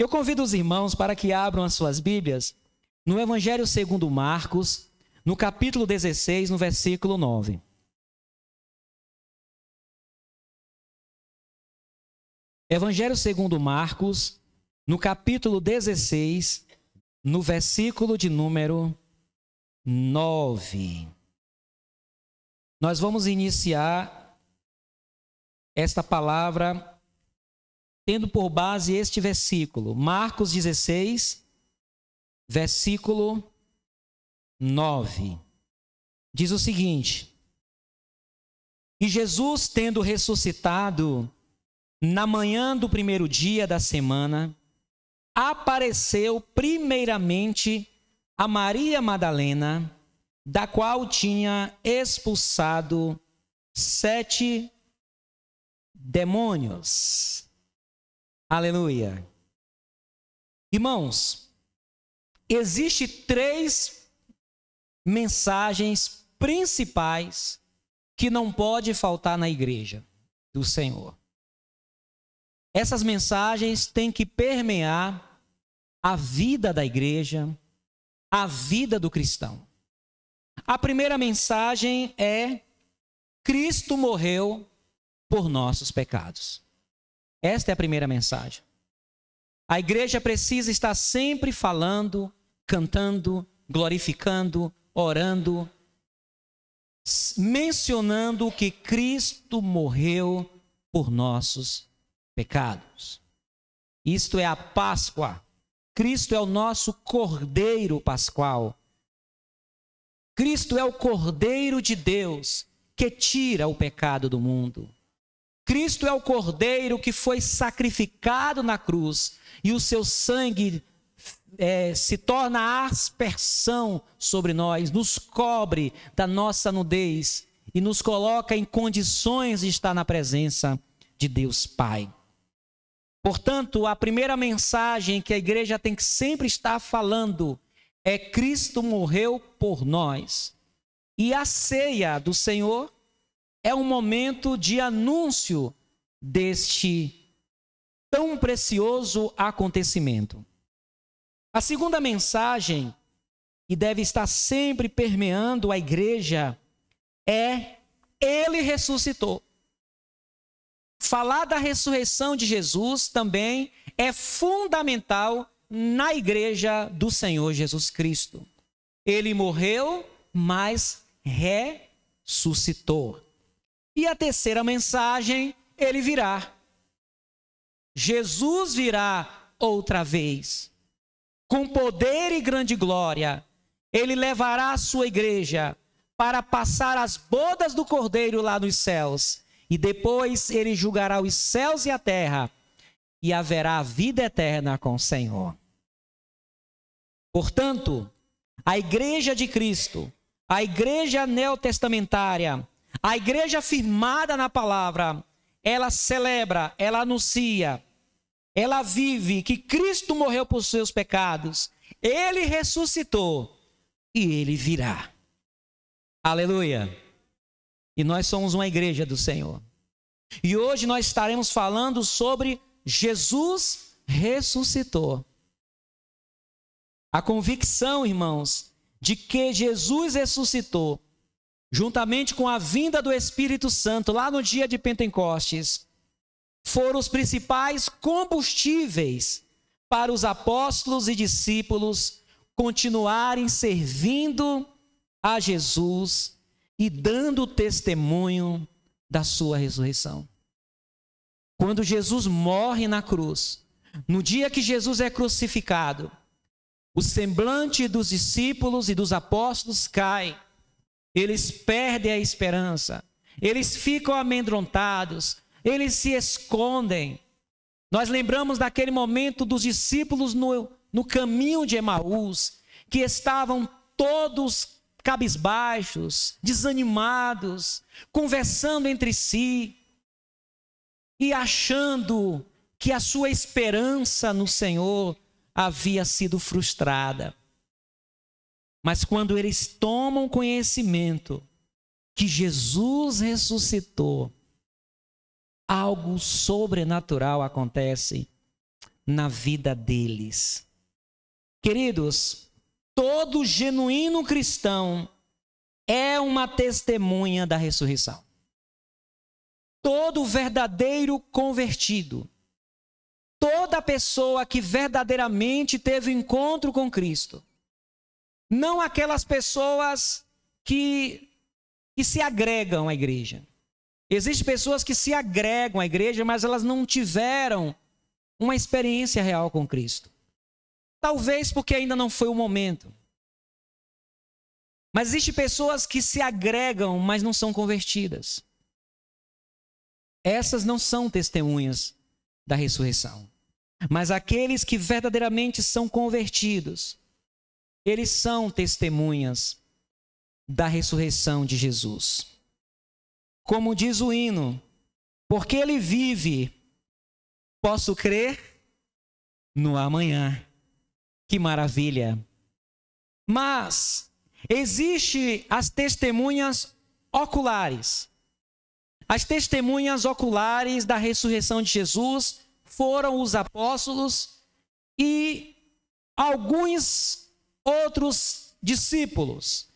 Eu convido os irmãos para que abram as suas Bíblias no Evangelho segundo Marcos, no capítulo 16, no versículo 9. Evangelho segundo Marcos, no capítulo 16, no versículo de número 9. Nós vamos iniciar esta palavra tendo por base este versículo, Marcos 16, versículo 9. Diz o seguinte: E Jesus, tendo ressuscitado, na manhã do primeiro dia da semana, apareceu primeiramente a Maria Madalena, da qual tinha expulsado sete demônios. Aleluia. Irmãos, existe três mensagens principais que não pode faltar na igreja do Senhor. Essas mensagens têm que permear a vida da igreja, a vida do cristão. A primeira mensagem é: Cristo morreu por nossos pecados. Esta é a primeira mensagem. A igreja precisa estar sempre falando, cantando, glorificando, orando, mencionando que Cristo morreu por nossos pecados. Isto é a Páscoa. Cristo é o nosso Cordeiro Pascual. Cristo é o Cordeiro de Deus que tira o pecado do mundo. Cristo é o Cordeiro que foi sacrificado na cruz e o seu sangue é, se torna aspersão sobre nós, nos cobre da nossa nudez e nos coloca em condições de estar na presença de Deus Pai. Portanto, a primeira mensagem que a igreja tem que sempre estar falando é: Cristo morreu por nós. E a ceia do Senhor é um momento de anúncio deste tão precioso acontecimento. A segunda mensagem, que deve estar sempre permeando a igreja, é: Ele ressuscitou. Falar da ressurreição de Jesus também é fundamental na igreja do Senhor Jesus Cristo. Ele morreu, mas ressuscitou. E a terceira mensagem, ele virá. Jesus virá outra vez. Com poder e grande glória, ele levará a sua igreja para passar as bodas do Cordeiro lá nos céus e depois ele julgará os céus e a terra, e haverá vida eterna com o Senhor. Portanto, a igreja de Cristo, a igreja neotestamentária, a igreja firmada na palavra, ela celebra, ela anuncia, ela vive que Cristo morreu por seus pecados, ele ressuscitou e ele virá. Aleluia. E nós somos uma igreja do Senhor. E hoje nós estaremos falando sobre Jesus ressuscitou. A convicção, irmãos, de que Jesus ressuscitou, juntamente com a vinda do Espírito Santo lá no dia de Pentecostes, foram os principais combustíveis para os apóstolos e discípulos continuarem servindo a Jesus e dando testemunho da sua ressurreição. Quando Jesus morre na cruz, no dia que Jesus é crucificado, o semblante dos discípulos e dos apóstolos cai, eles perdem a esperança, eles ficam amedrontados, eles se escondem. Nós lembramos daquele momento dos discípulos no, no caminho de Emaús, que estavam todos cabisbaixos, desanimados, conversando entre si e achando que a sua esperança no Senhor havia sido frustrada. Mas quando eles tomam conhecimento que Jesus ressuscitou, algo sobrenatural acontece na vida deles. Queridos, todo genuíno cristão é uma testemunha da ressurreição. Todo verdadeiro convertido, toda pessoa que verdadeiramente teve encontro com Cristo, não aquelas pessoas que, que se agregam à igreja. Existem pessoas que se agregam à igreja, mas elas não tiveram uma experiência real com Cristo. Talvez porque ainda não foi o momento. Mas existem pessoas que se agregam, mas não são convertidas. Essas não são testemunhas da ressurreição. Mas aqueles que verdadeiramente são convertidos, eles são testemunhas da ressurreição de Jesus. Como diz o hino, porque ele vive, posso crer no amanhã. Que maravilha! Mas existe as testemunhas oculares. As testemunhas oculares da ressurreição de Jesus foram os apóstolos e alguns outros discípulos.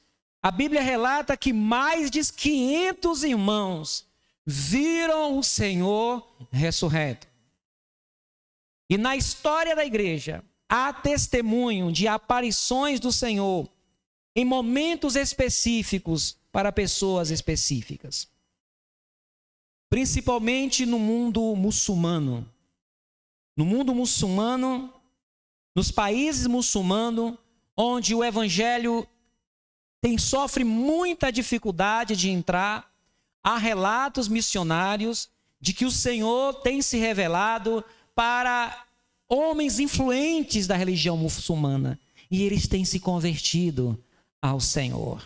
A Bíblia relata que mais de 500 irmãos viram o Senhor ressurreto. E na história da igreja, há testemunho de aparições do Senhor em momentos específicos para pessoas específicas. Principalmente no mundo muçulmano. No mundo muçulmano, nos países muçulmanos, onde o evangelho tem, sofre muita dificuldade de entrar, há relatos missionários de que o Senhor tem se revelado para homens influentes da religião muçulmana e eles têm se convertido ao Senhor.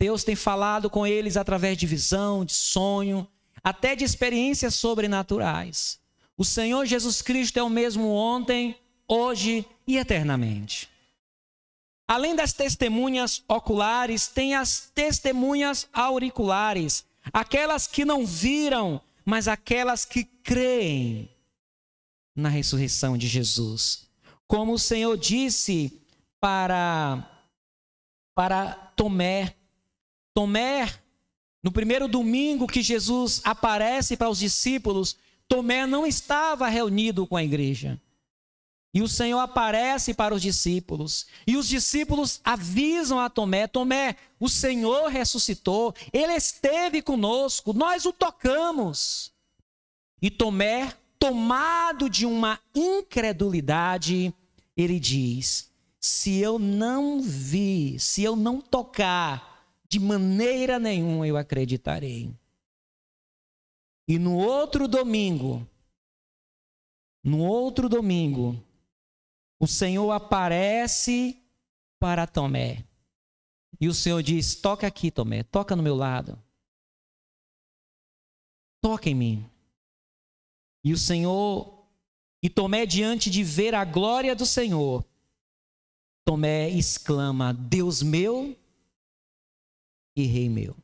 Deus tem falado com eles através de visão, de sonho, até de experiências sobrenaturais. O Senhor Jesus Cristo é o mesmo ontem, hoje e eternamente. Além das testemunhas oculares, tem as testemunhas auriculares, aquelas que não viram, mas aquelas que creem na ressurreição de Jesus. Como o Senhor disse para para Tomé, Tomé, no primeiro domingo que Jesus aparece para os discípulos, Tomé não estava reunido com a igreja. E o Senhor aparece para os discípulos. E os discípulos avisam a Tomé: Tomé, o Senhor ressuscitou, ele esteve conosco, nós o tocamos. E Tomé, tomado de uma incredulidade, ele diz: Se eu não vi, se eu não tocar, de maneira nenhuma eu acreditarei. E no outro domingo, no outro domingo, o Senhor aparece para Tomé. E o Senhor diz: Toca aqui, Tomé, toca no meu lado. Toca em mim. E o Senhor, e Tomé, diante de ver a glória do Senhor, Tomé exclama: Deus meu e Rei meu.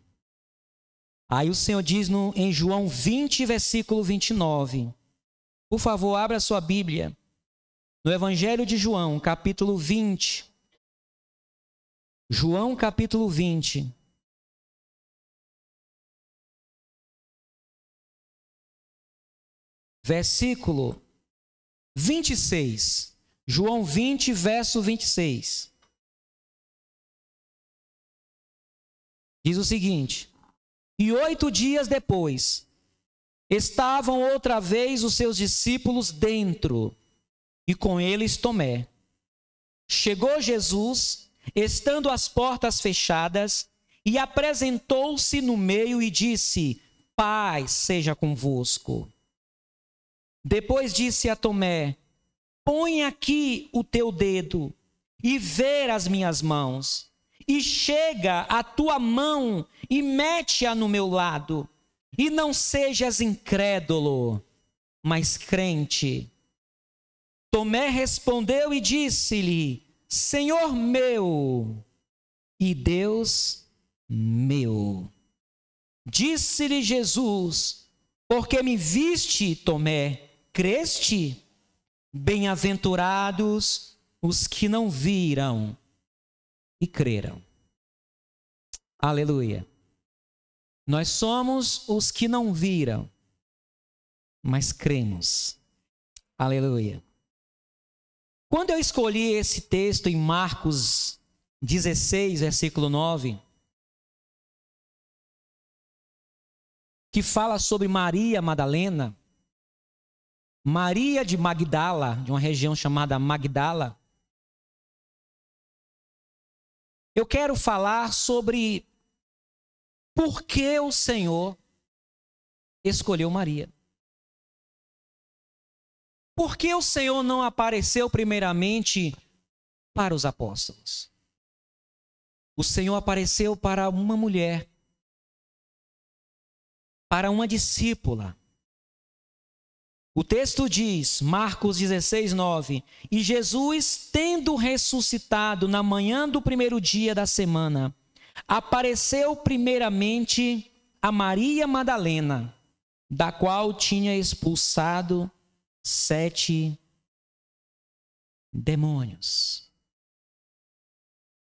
Aí o Senhor diz no, em João 20, versículo 29. Por favor, abra sua Bíblia no Evangelho de João, capítulo 20. João, capítulo 20. Versículo 26. João 20, verso 26. Diz o seguinte: E oito dias depois, estavam outra vez os seus discípulos dentro e com eles Tomé. Chegou Jesus, estando as portas fechadas, e apresentou-se no meio e disse: Paz seja convosco. Depois disse a Tomé: Põe aqui o teu dedo e ver as minhas mãos, e chega a tua mão e mete-a no meu lado, e não sejas incrédulo, mas crente. Tomé respondeu e disse-lhe: Senhor meu e Deus meu. Disse-lhe Jesus: Porque me viste, Tomé, creste? Bem-aventurados os que não viram e creram. Aleluia. Nós somos os que não viram, mas cremos. Aleluia. Quando eu escolhi esse texto em Marcos 16, versículo 9, que fala sobre Maria Madalena, Maria de Magdala, de uma região chamada Magdala, eu quero falar sobre por que o Senhor escolheu Maria. Por que o Senhor não apareceu primeiramente para os apóstolos? O Senhor apareceu para uma mulher, para uma discípula. O texto diz, Marcos 16, 9: E Jesus, tendo ressuscitado na manhã do primeiro dia da semana, apareceu primeiramente a Maria Madalena, da qual tinha expulsado sete demônios.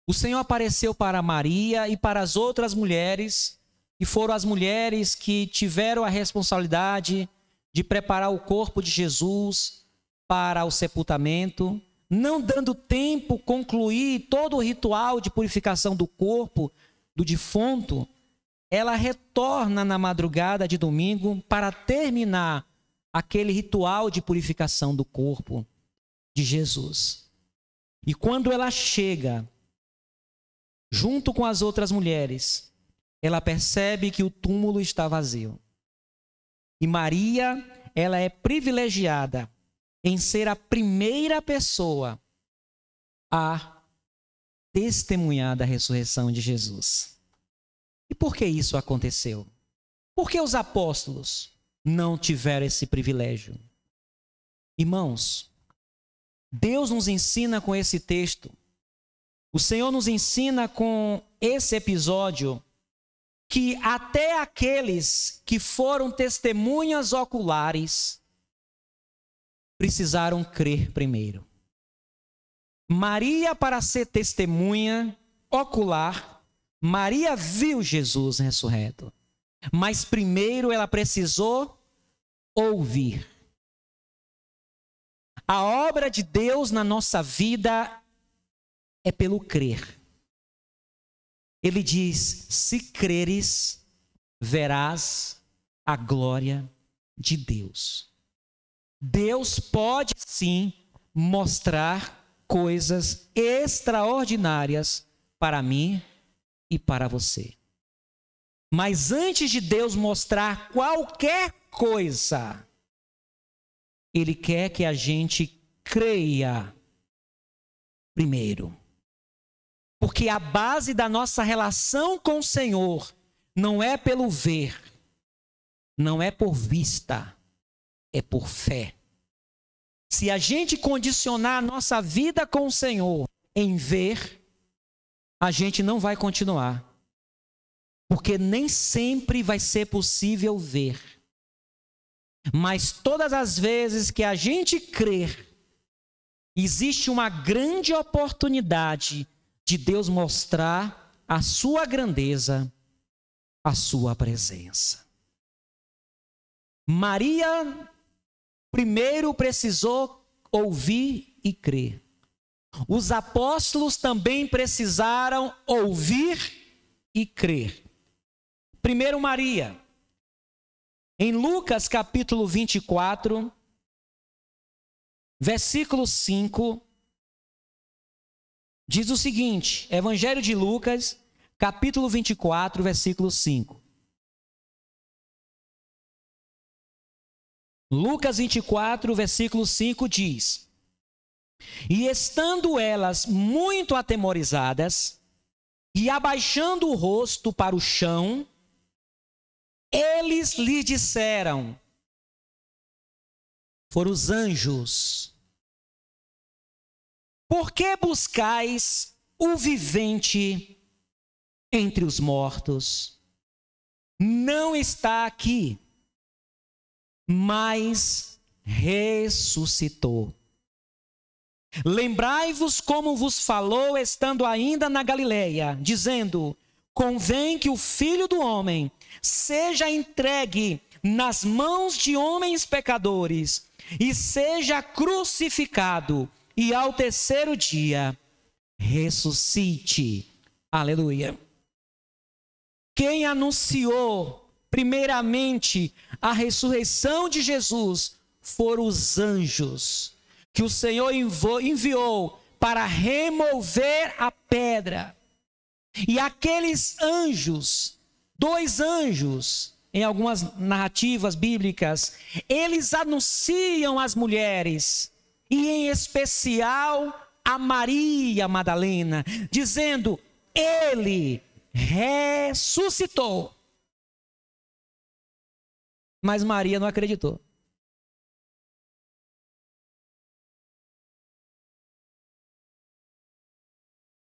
O Senhor apareceu para Maria e para as outras mulheres, e foram as mulheres que tiveram a responsabilidade de preparar o corpo de Jesus para o sepultamento, não dando tempo concluir todo o ritual de purificação do corpo do defunto, ela retorna na madrugada de domingo para terminar aquele ritual de purificação do corpo de Jesus. E quando ela chega, junto com as outras mulheres, ela percebe que o túmulo está vazio. E Maria, ela é privilegiada em ser a primeira pessoa a testemunhar da ressurreição de Jesus. E por que isso aconteceu? Porque os apóstolos não tiveram esse privilégio. Irmãos, Deus nos ensina com esse texto, o Senhor nos ensina com esse episódio, que até aqueles que foram testemunhas oculares precisaram crer primeiro. Maria, para ser testemunha ocular, Maria viu Jesus ressurreto. Mas primeiro ela precisou ouvir. A obra de Deus na nossa vida é pelo crer. Ele diz: se creres, verás a glória de Deus. Deus pode sim mostrar coisas extraordinárias para mim e para você. Mas antes de Deus mostrar qualquer coisa, Ele quer que a gente creia primeiro. Porque a base da nossa relação com o Senhor não é pelo ver, não é por vista, é por fé. Se a gente condicionar a nossa vida com o Senhor em ver, a gente não vai continuar. Porque nem sempre vai ser possível ver. Mas todas as vezes que a gente crer, existe uma grande oportunidade de Deus mostrar a sua grandeza, a sua presença. Maria primeiro precisou ouvir e crer. Os apóstolos também precisaram ouvir e crer. Primeiro, Maria. Em Lucas capítulo 24, versículo 5, diz o seguinte: Evangelho de Lucas, capítulo 24, versículo 5. Lucas 24, versículo 5 diz: E estando elas muito atemorizadas, e abaixando o rosto para o chão, eles lhe disseram, foram os anjos, por que buscais o vivente entre os mortos? Não está aqui, mas ressuscitou. Lembrai-vos como vos falou estando ainda na Galileia, dizendo: Convém que o filho do homem seja entregue nas mãos de homens pecadores e seja crucificado, e ao terceiro dia ressuscite. Aleluia. Quem anunciou, primeiramente, a ressurreição de Jesus foram os anjos que o Senhor enviou para remover a pedra. E aqueles anjos, dois anjos, em algumas narrativas bíblicas, eles anunciam às mulheres, e em especial a Maria Madalena, dizendo: Ele ressuscitou. Mas Maria não acreditou.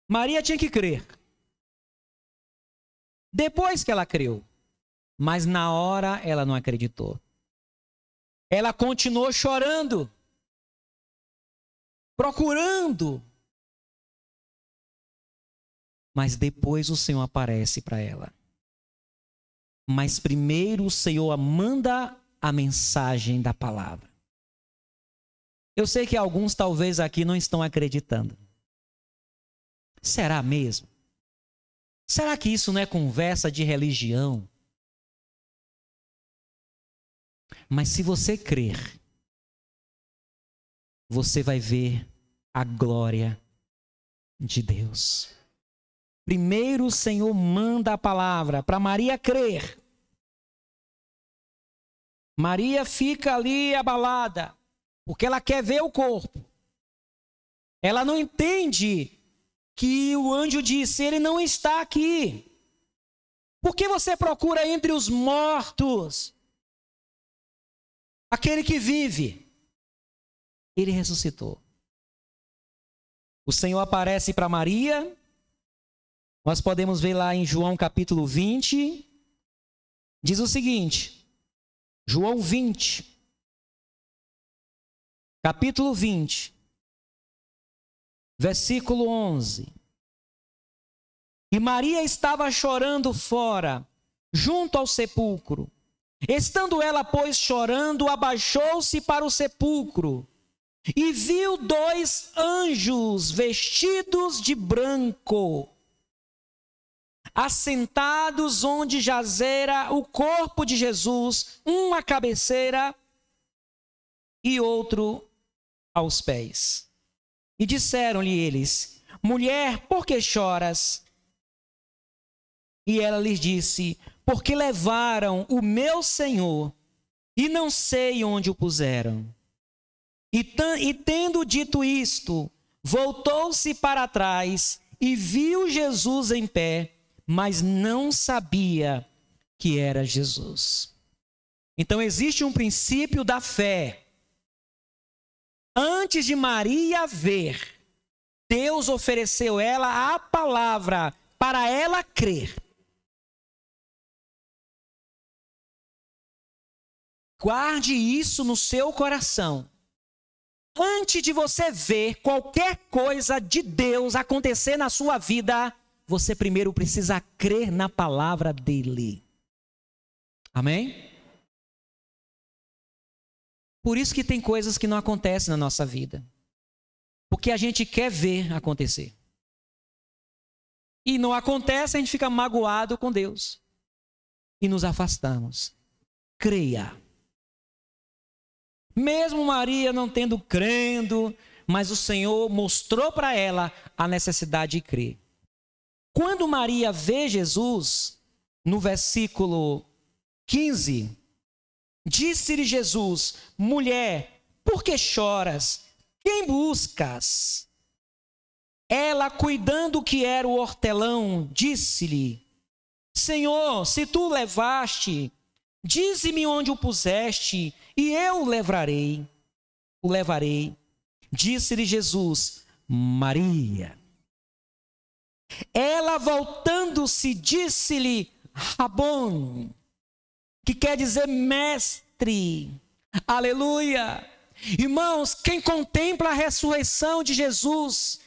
Maria tinha que crer. Depois que ela creu, mas na hora ela não acreditou. Ela continuou chorando, procurando. Mas depois o Senhor aparece para ela. Mas primeiro o Senhor manda a mensagem da palavra. Eu sei que alguns talvez aqui não estão acreditando. Será mesmo? Será que isso não é conversa de religião? Mas se você crer, você vai ver a glória de Deus. Primeiro o Senhor manda a palavra para Maria crer. Maria fica ali abalada, porque ela quer ver o corpo. Ela não entende que o anjo disse: Ele não está aqui. Por que você procura entre os mortos aquele que vive? Ele ressuscitou. O Senhor aparece para Maria. Nós podemos ver lá em João capítulo 20. Diz o seguinte: João 20, capítulo 20 versículo 11. E Maria estava chorando fora, junto ao sepulcro. Estando ela, pois, chorando, abaixou-se para o sepulcro e viu dois anjos vestidos de branco, assentados onde jazera o corpo de Jesus, um à cabeceira e outro aos pés. E disseram-lhe eles: Mulher, por que choras? E ela lhes disse: Porque levaram o meu senhor e não sei onde o puseram. E, e tendo dito isto, voltou-se para trás e viu Jesus em pé, mas não sabia que era Jesus. Então existe um princípio da fé Antes de Maria ver, Deus ofereceu ela a palavra para ela crer. Guarde isso no seu coração. Antes de você ver qualquer coisa de Deus acontecer na sua vida, você primeiro precisa crer na palavra dele. Amém? Por isso que tem coisas que não acontecem na nossa vida. Porque a gente quer ver acontecer. E não acontece, a gente fica magoado com Deus. E nos afastamos. Creia. Mesmo Maria não tendo crendo, mas o Senhor mostrou para ela a necessidade de crer. Quando Maria vê Jesus, no versículo 15, Disse-lhe Jesus: Mulher, por que choras? Quem buscas? Ela, cuidando que era o hortelão, disse-lhe: Senhor, se tu o levaste, dize-me onde o puseste, e eu o levarei. O levarei. Disse-lhe Jesus: Maria. Ela, voltando-se, disse-lhe: Rabon que quer dizer mestre. Aleluia! Irmãos, quem contempla a ressurreição de Jesus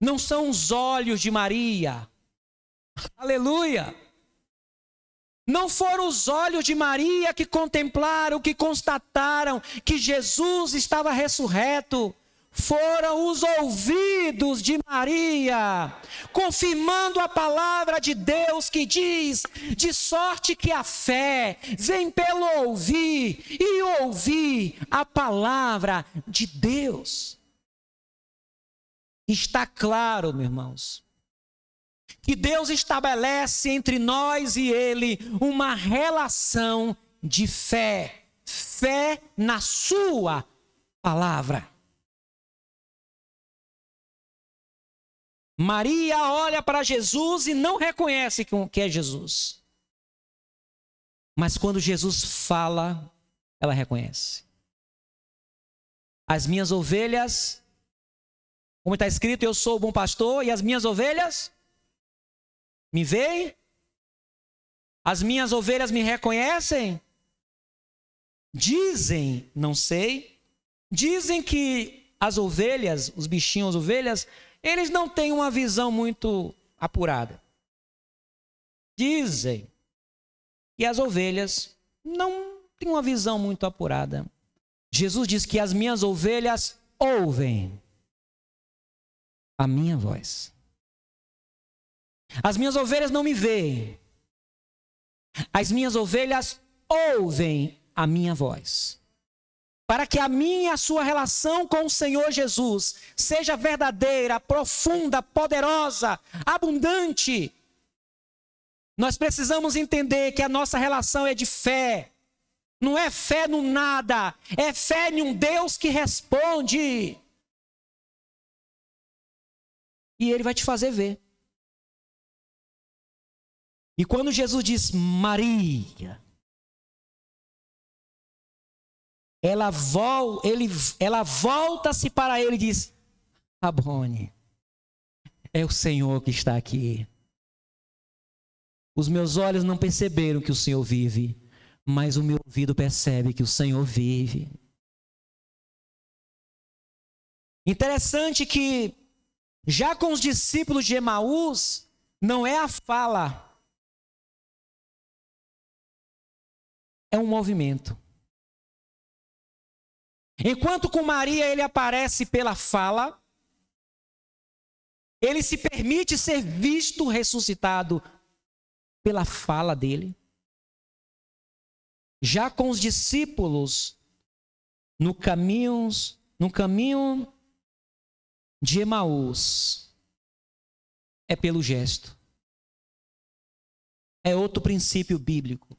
não são os olhos de Maria. Aleluia! Não foram os olhos de Maria que contemplaram, que constataram que Jesus estava ressurreto. Foram os ouvidos de Maria, confirmando a palavra de Deus que diz: de sorte que a fé vem pelo ouvir e ouvir a palavra de Deus. Está claro, meus irmãos, que Deus estabelece entre nós e Ele uma relação de fé, fé na Sua palavra. Maria olha para Jesus e não reconhece que é Jesus. Mas quando Jesus fala, ela reconhece. As minhas ovelhas, como está escrito, eu sou o bom pastor e as minhas ovelhas me veem? As minhas ovelhas me reconhecem? Dizem, não sei, dizem que as ovelhas, os bichinhos, as ovelhas, eles não têm uma visão muito apurada. Dizem que as ovelhas não têm uma visão muito apurada. Jesus diz que as minhas ovelhas ouvem a minha voz. As minhas ovelhas não me veem. As minhas ovelhas ouvem a minha voz. Para que a minha e a sua relação com o Senhor Jesus seja verdadeira, profunda, poderosa, abundante, nós precisamos entender que a nossa relação é de fé. Não é fé no nada, é fé em um Deus que responde. E Ele vai te fazer ver. E quando Jesus diz Maria, ela, vol, ele, ela volta-se para ele e diz: Abone, é o Senhor que está aqui. Os meus olhos não perceberam que o Senhor vive, mas o meu ouvido percebe que o Senhor vive. Interessante que, já com os discípulos de Emaús, não é a fala é um movimento. Enquanto com Maria ele aparece pela fala, ele se permite ser visto ressuscitado pela fala dele. Já com os discípulos no caminho, no caminho de Emaús, é pelo gesto. É outro princípio bíblico.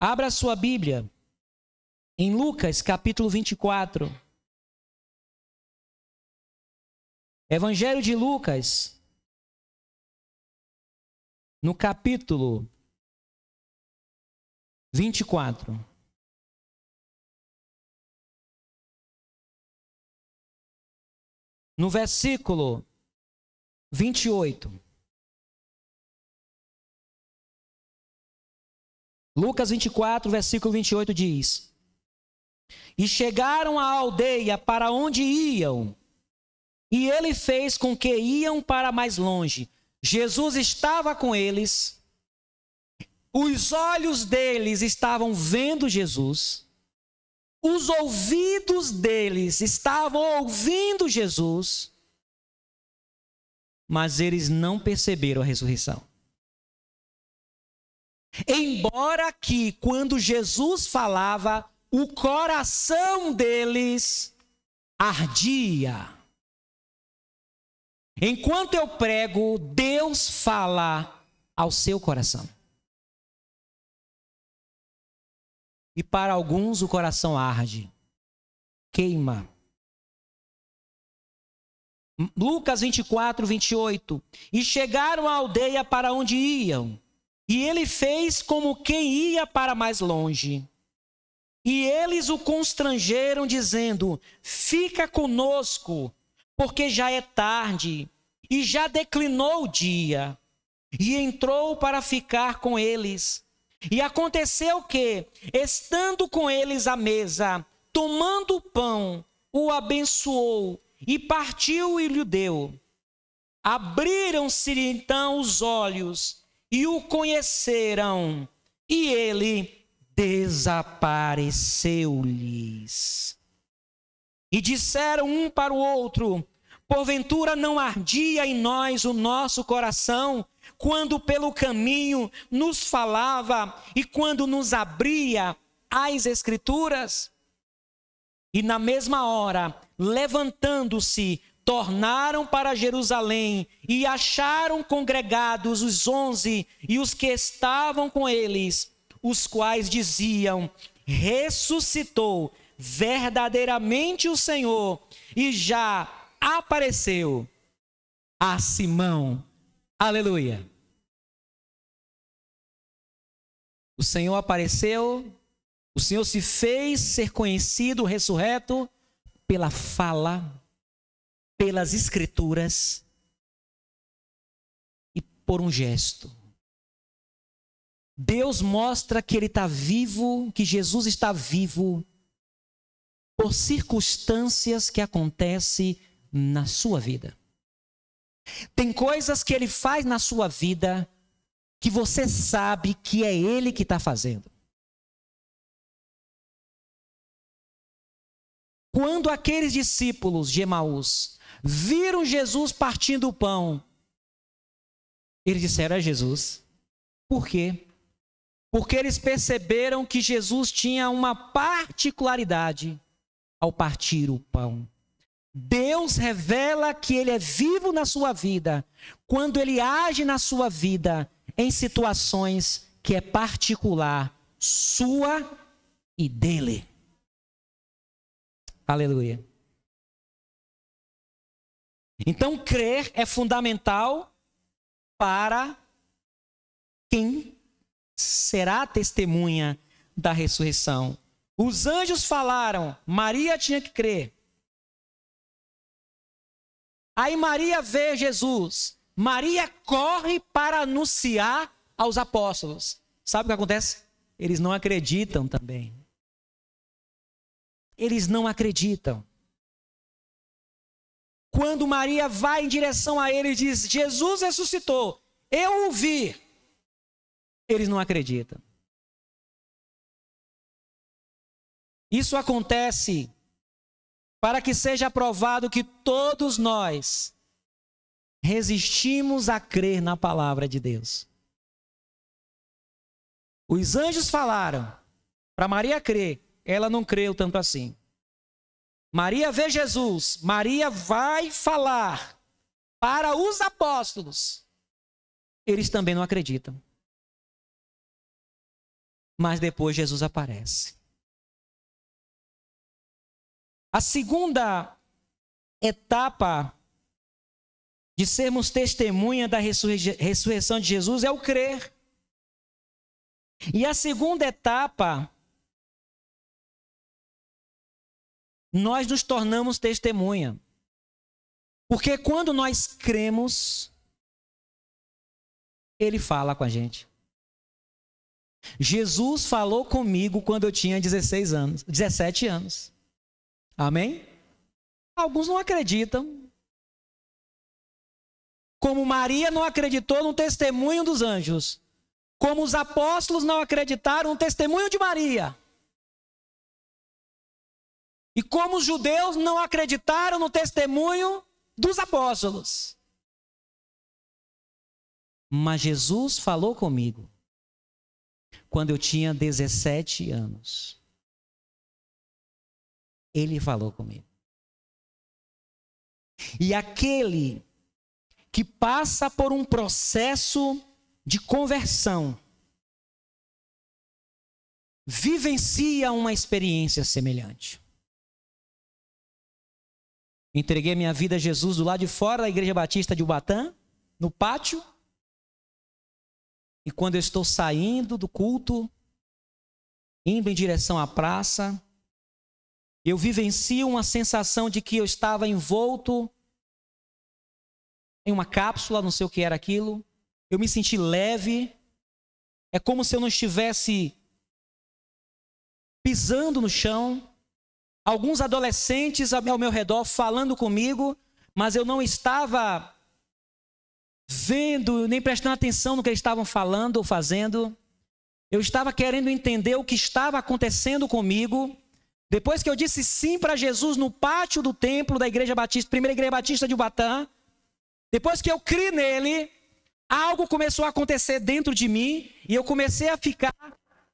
Abra sua Bíblia em Lucas capítulo 24. Evangelho de Lucas, no capítulo 24. No versículo 28. Lucas 24, versículo 28 diz: E chegaram à aldeia para onde iam, e ele fez com que iam para mais longe. Jesus estava com eles, os olhos deles estavam vendo Jesus, os ouvidos deles estavam ouvindo Jesus, mas eles não perceberam a ressurreição. Embora que quando Jesus falava, o coração deles ardia. Enquanto eu prego, Deus fala ao seu coração. E para alguns o coração arde, queima. Lucas 24, 28. E chegaram à aldeia para onde iam. E ele fez como quem ia para mais longe. E eles o constrangeram, dizendo: Fica conosco, porque já é tarde e já declinou o dia. E entrou para ficar com eles. E aconteceu que, estando com eles à mesa, tomando o pão, o abençoou e partiu e lhe deu. Abriram-se então os olhos e o conheceram, e ele desapareceu-lhes. E disseram um para o outro: Porventura não ardia em nós o nosso coração quando pelo caminho nos falava e quando nos abria as Escrituras? E na mesma hora, levantando-se, tornaram para Jerusalém e acharam congregados os onze e os que estavam com eles, os quais diziam: Ressuscitou verdadeiramente o Senhor e já apareceu a Simão. Aleluia. O Senhor apareceu, o Senhor se fez ser conhecido, ressurreto, pela fala, pelas escrituras e por um gesto. Deus mostra que Ele está vivo, que Jesus está vivo, por circunstâncias que acontecem na sua vida. Tem coisas que ele faz na sua vida que você sabe que é ele que está fazendo. Quando aqueles discípulos de Emaús viram Jesus partindo o pão, eles disseram: É Jesus. Por quê? Porque eles perceberam que Jesus tinha uma particularidade ao partir o pão. Deus revela que Ele é vivo na sua vida quando Ele age na sua vida em situações que é particular sua e dele. Aleluia. Então, crer é fundamental para quem será testemunha da ressurreição. Os anjos falaram, Maria tinha que crer. Aí Maria vê Jesus. Maria corre para anunciar aos apóstolos. Sabe o que acontece? Eles não acreditam também. Eles não acreditam. Quando Maria vai em direção a ele e diz: Jesus ressuscitou, eu o vi. Eles não acreditam. Isso acontece para que seja provado que todos nós resistimos a crer na palavra de Deus. Os anjos falaram para Maria crer, ela não creu tanto assim. Maria vê Jesus, Maria vai falar para os apóstolos. Eles também não acreditam. Mas depois Jesus aparece. A segunda etapa de sermos testemunha da ressurreição de Jesus é o crer. E a segunda etapa, nós nos tornamos testemunha. Porque quando nós cremos, Ele fala com a gente. Jesus falou comigo quando eu tinha 16 anos, 17 anos. Amém? Alguns não acreditam. Como Maria não acreditou no testemunho dos anjos. Como os apóstolos não acreditaram no testemunho de Maria. E como os judeus não acreditaram no testemunho dos apóstolos. Mas Jesus falou comigo quando eu tinha 17 anos ele falou comigo. E aquele que passa por um processo de conversão, vivencia uma experiência semelhante. Entreguei minha vida a Jesus do lado de fora da Igreja Batista de Ubatã, no pátio. E quando eu estou saindo do culto, indo em direção à praça, eu vivencio uma sensação de que eu estava envolto em uma cápsula, não sei o que era aquilo. Eu me senti leve. É como se eu não estivesse pisando no chão. alguns adolescentes ao meu redor falando comigo, mas eu não estava vendo, nem prestando atenção no que eles estavam falando ou fazendo. Eu estava querendo entender o que estava acontecendo comigo. Depois que eu disse sim para Jesus no pátio do templo da Igreja Batista, primeira Igreja Batista de Ubatã, depois que eu criei nele, algo começou a acontecer dentro de mim e eu comecei a ficar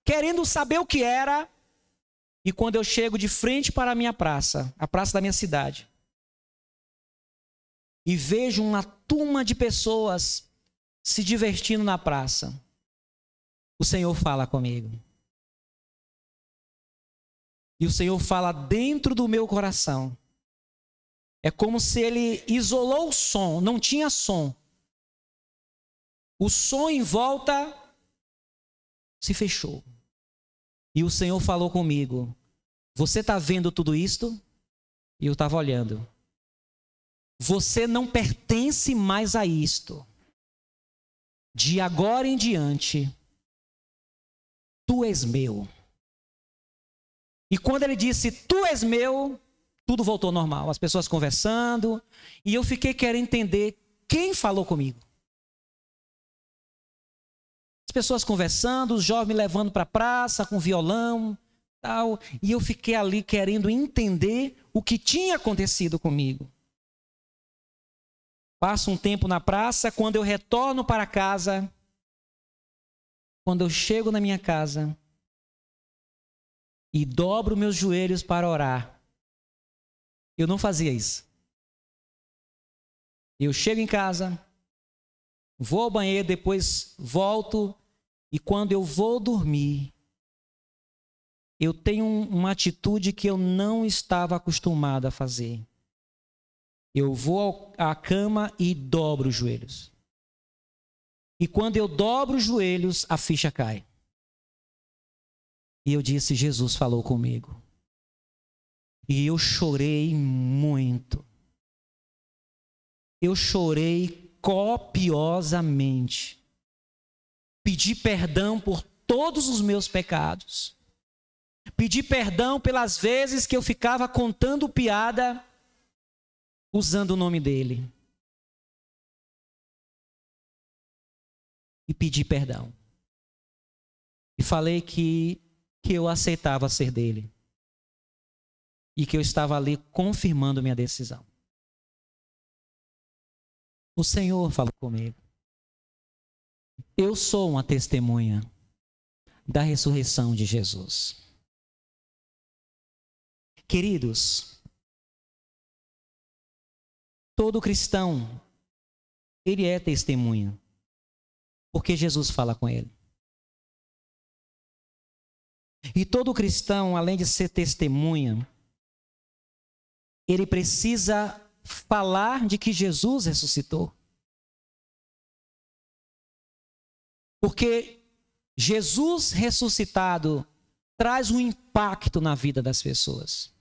querendo saber o que era. E quando eu chego de frente para a minha praça, a praça da minha cidade, e vejo uma turma de pessoas se divertindo na praça, o Senhor fala comigo. E o Senhor fala dentro do meu coração. É como se ele isolou o som, não tinha som. O som em volta se fechou. E o Senhor falou comigo: Você está vendo tudo isto? E eu estava olhando. Você não pertence mais a isto. De agora em diante, tu és meu. E quando ele disse, tu és meu, tudo voltou normal. As pessoas conversando. E eu fiquei querendo entender quem falou comigo. As pessoas conversando, os jovens me levando para a praça com violão, tal. E eu fiquei ali querendo entender o que tinha acontecido comigo. Passo um tempo na praça, quando eu retorno para casa, quando eu chego na minha casa e dobro meus joelhos para orar, eu não fazia isso. Eu chego em casa, vou ao banheiro, depois volto, e quando eu vou dormir, eu tenho uma atitude que eu não estava acostumado a fazer. Eu vou à cama e dobro os joelhos. E quando eu dobro os joelhos, a ficha cai. E eu disse: Jesus falou comigo. E eu chorei muito. Eu chorei copiosamente. Pedi perdão por todos os meus pecados. Pedi perdão pelas vezes que eu ficava contando piada usando o nome dele. E pedi perdão. E falei que, que eu aceitava ser dele. E que eu estava ali confirmando minha decisão. O Senhor falou comigo. Eu sou uma testemunha da ressurreição de Jesus. Queridos, Todo cristão, ele é testemunha. Porque Jesus fala com ele. E todo cristão, além de ser testemunha, ele precisa falar de que Jesus ressuscitou. Porque Jesus ressuscitado traz um impacto na vida das pessoas.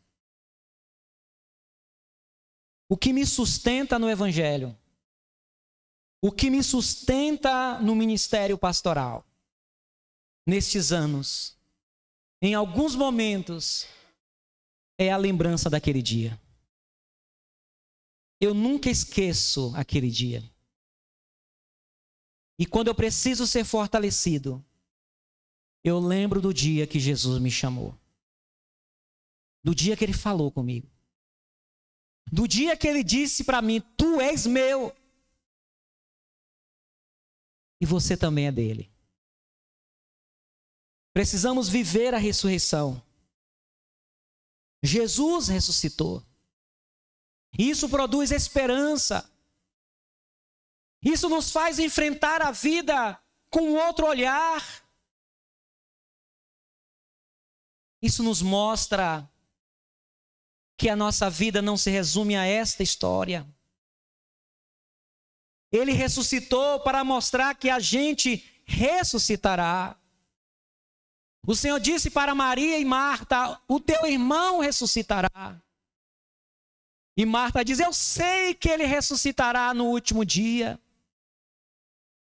O que me sustenta no Evangelho, o que me sustenta no ministério pastoral, nestes anos, em alguns momentos, é a lembrança daquele dia. Eu nunca esqueço aquele dia. E quando eu preciso ser fortalecido, eu lembro do dia que Jesus me chamou. Do dia que ele falou comigo. Do dia que ele disse para mim: Tu és meu. E você também é dele. Precisamos viver a ressurreição. Jesus ressuscitou. Isso produz esperança. Isso nos faz enfrentar a vida com outro olhar. Isso nos mostra que a nossa vida não se resume a esta história. Ele ressuscitou para mostrar que a gente ressuscitará. O Senhor disse para Maria e Marta: O teu irmão ressuscitará. E Marta diz: Eu sei que ele ressuscitará no último dia.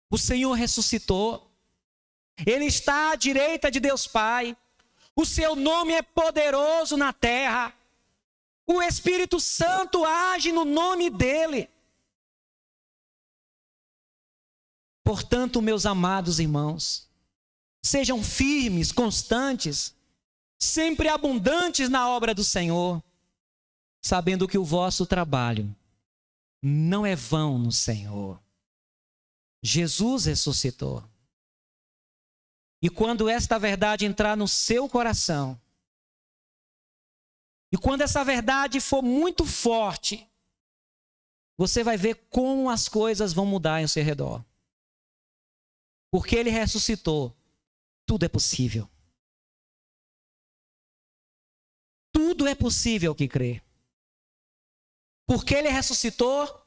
O Senhor ressuscitou. Ele está à direita de Deus Pai. O seu nome é poderoso na terra. O Espírito Santo age no nome dele. Portanto, meus amados irmãos, sejam firmes, constantes, sempre abundantes na obra do Senhor, sabendo que o vosso trabalho não é vão no Senhor. Jesus ressuscitou. E quando esta verdade entrar no seu coração, e quando essa verdade for muito forte, você vai ver como as coisas vão mudar em seu redor. Porque ele ressuscitou, tudo é possível. Tudo é possível que crê. Porque ele ressuscitou,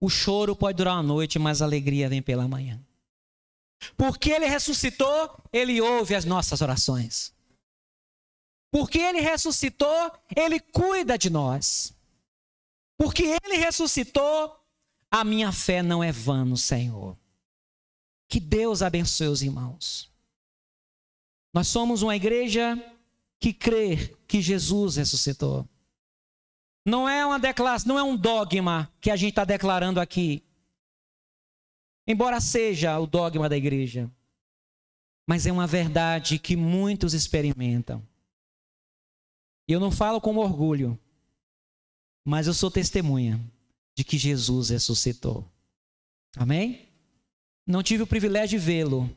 o choro pode durar uma noite, mas a alegria vem pela manhã. Porque ele ressuscitou, ele ouve as nossas orações. Porque ele ressuscitou, ele cuida de nós. Porque ele ressuscitou, a minha fé não é vã no Senhor. Que Deus abençoe os irmãos. Nós somos uma igreja que crê que Jesus ressuscitou. Não é uma declaração, não é um dogma que a gente está declarando aqui. Embora seja o dogma da igreja, mas é uma verdade que muitos experimentam. E eu não falo com orgulho, mas eu sou testemunha de que Jesus ressuscitou. Amém? Não tive o privilégio de vê-lo,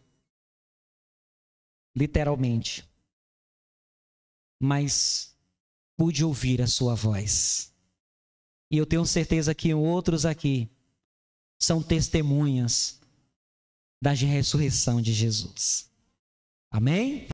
literalmente, mas pude ouvir a sua voz. E eu tenho certeza que outros aqui são testemunhas da ressurreição de Jesus. Amém?